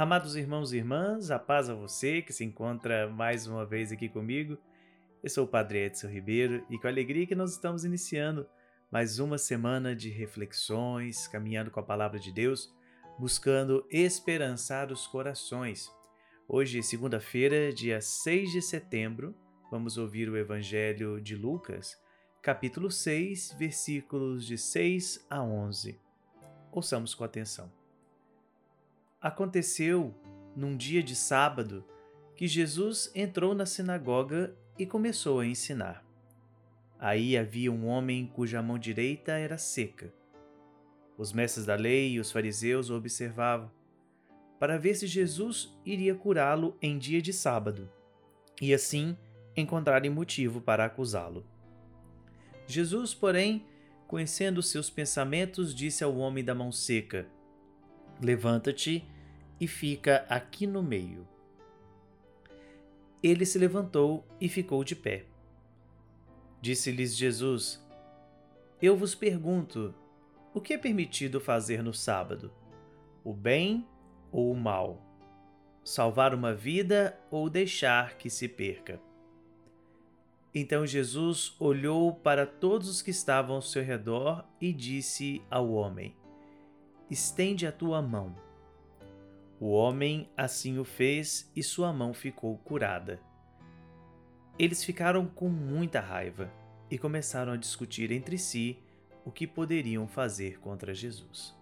Amados irmãos e irmãs, a paz a você que se encontra mais uma vez aqui comigo. Eu sou o Padre Edson Ribeiro e com alegria que nós estamos iniciando mais uma semana de reflexões, caminhando com a palavra de Deus, buscando esperançar os corações. Hoje, segunda-feira, dia 6 de setembro, vamos ouvir o Evangelho de Lucas, capítulo 6, versículos de 6 a 11. Ouçamos com atenção. Aconteceu, num dia de sábado, que Jesus entrou na sinagoga e começou a ensinar. Aí havia um homem cuja mão direita era seca. Os mestres da lei e os fariseus o observavam, para ver se Jesus iria curá-lo em dia de sábado, e assim encontrarem motivo para acusá-lo. Jesus, porém, conhecendo seus pensamentos, disse ao homem da mão seca: Levanta-te e fica aqui no meio. Ele se levantou e ficou de pé. Disse-lhes Jesus: Eu vos pergunto, o que é permitido fazer no sábado? O bem ou o mal? Salvar uma vida ou deixar que se perca? Então Jesus olhou para todos os que estavam ao seu redor e disse ao homem: estende a tua mão. O homem assim o fez e sua mão ficou curada. Eles ficaram com muita raiva e começaram a discutir entre si o que poderiam fazer contra Jesus.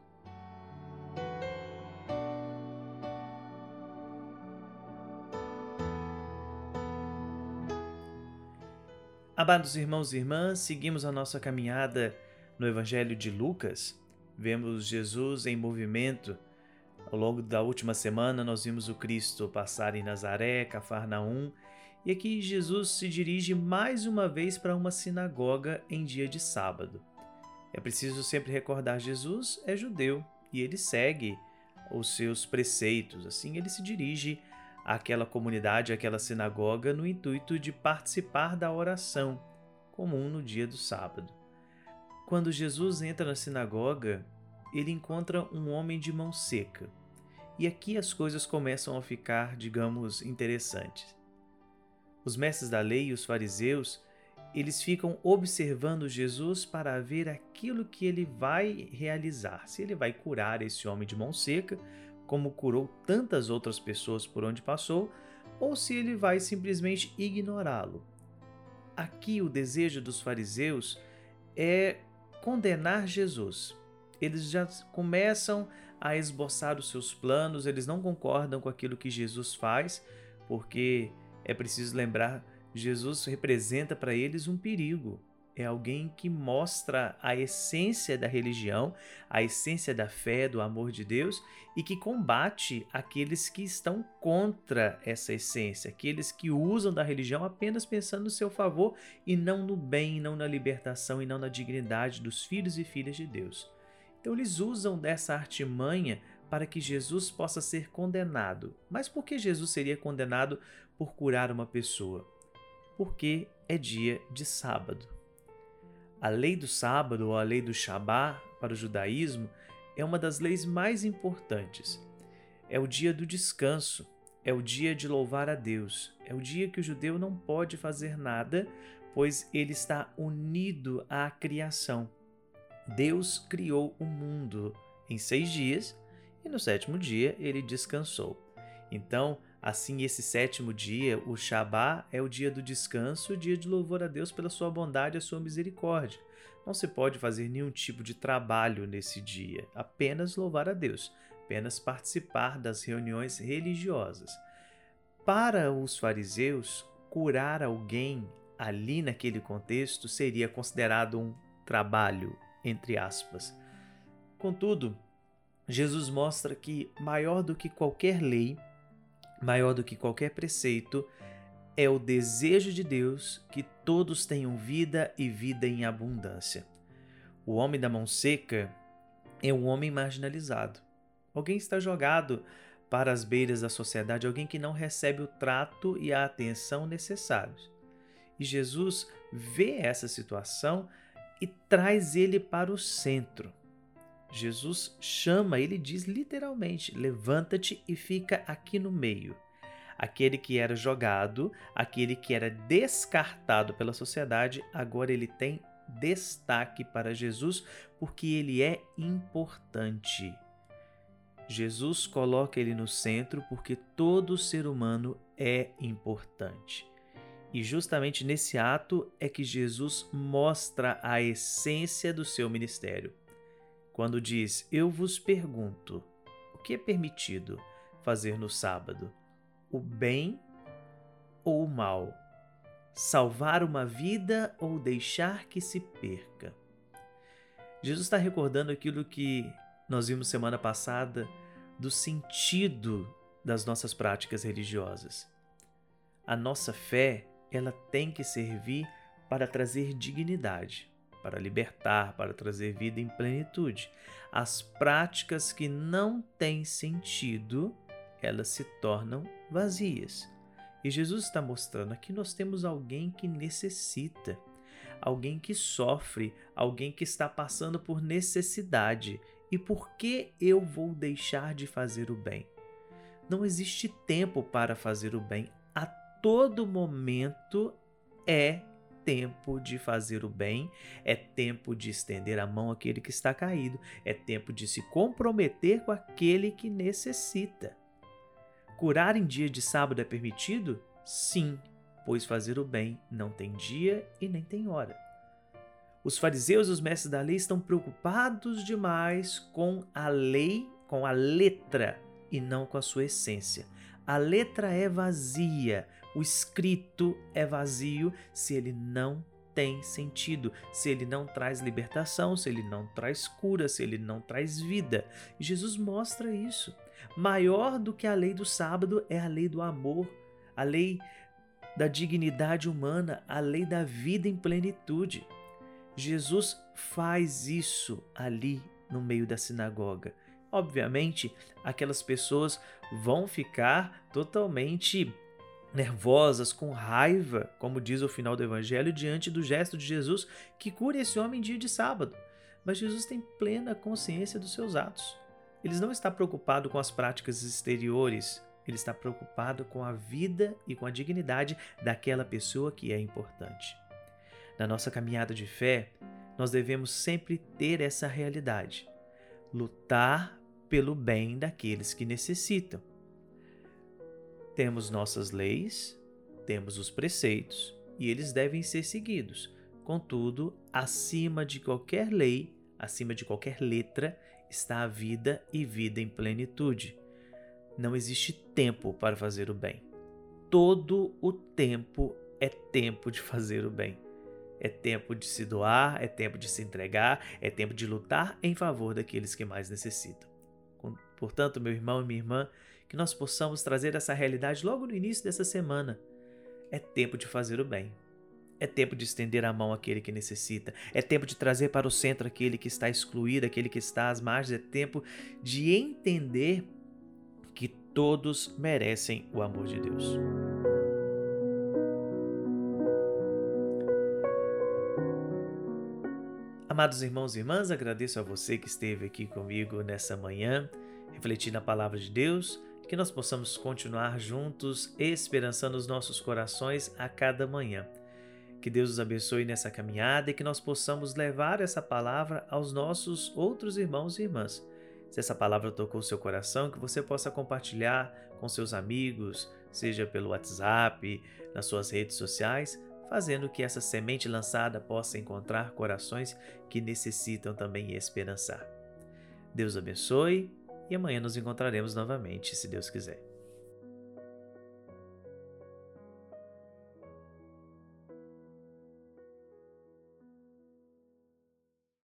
Amados irmãos e irmãs, seguimos a nossa caminhada no Evangelho de Lucas vemos Jesus em movimento. Ao longo da última semana, nós vimos o Cristo passar em Nazaré, Cafarnaum, e aqui Jesus se dirige mais uma vez para uma sinagoga em dia de sábado. É preciso sempre recordar: Jesus é judeu e ele segue os seus preceitos, assim, ele se dirige àquela comunidade, àquela sinagoga, no intuito de participar da oração comum no dia do sábado. Quando Jesus entra na sinagoga, ele encontra um homem de mão seca. E aqui as coisas começam a ficar, digamos, interessantes. Os mestres da lei e os fariseus, eles ficam observando Jesus para ver aquilo que ele vai realizar. Se ele vai curar esse homem de mão seca, como curou tantas outras pessoas por onde passou, ou se ele vai simplesmente ignorá-lo. Aqui o desejo dos fariseus é condenar Jesus. Eles já começam a esboçar os seus planos, eles não concordam com aquilo que Jesus faz, porque é preciso lembrar, Jesus representa para eles um perigo é alguém que mostra a essência da religião, a essência da fé, do amor de Deus e que combate aqueles que estão contra essa essência, aqueles que usam da religião apenas pensando no seu favor e não no bem, não na libertação e não na dignidade dos filhos e filhas de Deus. Então eles usam dessa artimanha para que Jesus possa ser condenado. Mas por que Jesus seria condenado por curar uma pessoa? Porque é dia de sábado. A lei do sábado, ou a lei do Shabá, para o judaísmo, é uma das leis mais importantes. É o dia do descanso, é o dia de louvar a Deus, é o dia que o judeu não pode fazer nada, pois ele está unido à criação. Deus criou o mundo em seis dias e no sétimo dia ele descansou. Então, Assim, esse sétimo dia, o Shabá, é o dia do descanso, o dia de louvor a Deus pela sua bondade e a sua misericórdia. Não se pode fazer nenhum tipo de trabalho nesse dia, apenas louvar a Deus, apenas participar das reuniões religiosas. Para os fariseus, curar alguém ali naquele contexto seria considerado um trabalho, entre aspas. Contudo, Jesus mostra que maior do que qualquer lei, maior do que qualquer preceito, é o desejo de Deus que todos tenham vida e vida em abundância. O homem da mão seca é um homem marginalizado. Alguém está jogado para as beiras da sociedade, alguém que não recebe o trato e a atenção necessários. E Jesus vê essa situação e traz ele para o centro. Jesus chama, ele diz literalmente: levanta-te e fica aqui no meio. Aquele que era jogado, aquele que era descartado pela sociedade, agora ele tem destaque para Jesus porque ele é importante. Jesus coloca ele no centro porque todo ser humano é importante. E justamente nesse ato é que Jesus mostra a essência do seu ministério. Quando diz: Eu vos pergunto, o que é permitido fazer no sábado? O bem ou o mal? Salvar uma vida ou deixar que se perca? Jesus está recordando aquilo que nós vimos semana passada do sentido das nossas práticas religiosas. A nossa fé ela tem que servir para trazer dignidade, para libertar, para trazer vida em plenitude. As práticas que não têm sentido, elas se tornam vazias. E Jesus está mostrando aqui nós temos alguém que necessita, alguém que sofre, alguém que está passando por necessidade. E por que eu vou deixar de fazer o bem? Não existe tempo para fazer o bem todo momento é tempo de fazer o bem, é tempo de estender a mão àquele que está caído, é tempo de se comprometer com aquele que necessita. Curar em dia de sábado é permitido? Sim, pois fazer o bem não tem dia e nem tem hora. Os fariseus e os mestres da lei estão preocupados demais com a lei, com a letra e não com a sua essência. A letra é vazia, o escrito é vazio se ele não tem sentido, se ele não traz libertação, se ele não traz cura, se ele não traz vida. E Jesus mostra isso. Maior do que a lei do sábado é a lei do amor, a lei da dignidade humana, a lei da vida em plenitude. Jesus faz isso ali no meio da sinagoga. Obviamente, aquelas pessoas vão ficar totalmente nervosas, com raiva, como diz o final do evangelho, diante do gesto de Jesus que cura esse homem dia de sábado. Mas Jesus tem plena consciência dos seus atos. Ele não está preocupado com as práticas exteriores, ele está preocupado com a vida e com a dignidade daquela pessoa que é importante. Na nossa caminhada de fé, nós devemos sempre ter essa realidade. Lutar pelo bem daqueles que necessitam. Temos nossas leis, temos os preceitos e eles devem ser seguidos. Contudo, acima de qualquer lei, acima de qualquer letra, está a vida e vida em plenitude. Não existe tempo para fazer o bem. Todo o tempo é tempo de fazer o bem. É tempo de se doar, é tempo de se entregar, é tempo de lutar em favor daqueles que mais necessitam. Portanto, meu irmão e minha irmã, que nós possamos trazer essa realidade logo no início dessa semana. É tempo de fazer o bem. É tempo de estender a mão àquele que necessita. É tempo de trazer para o centro aquele que está excluído, aquele que está às margens. É tempo de entender que todos merecem o amor de Deus. Amados irmãos e irmãs, agradeço a você que esteve aqui comigo nessa manhã refletir na palavra de Deus, que nós possamos continuar juntos, esperançando os nossos corações a cada manhã. Que Deus nos abençoe nessa caminhada e que nós possamos levar essa palavra aos nossos outros irmãos e irmãs. Se essa palavra tocou o seu coração, que você possa compartilhar com seus amigos, seja pelo WhatsApp, nas suas redes sociais, fazendo que essa semente lançada possa encontrar corações que necessitam também esperançar. Deus abençoe e amanhã nos encontraremos novamente, se Deus quiser.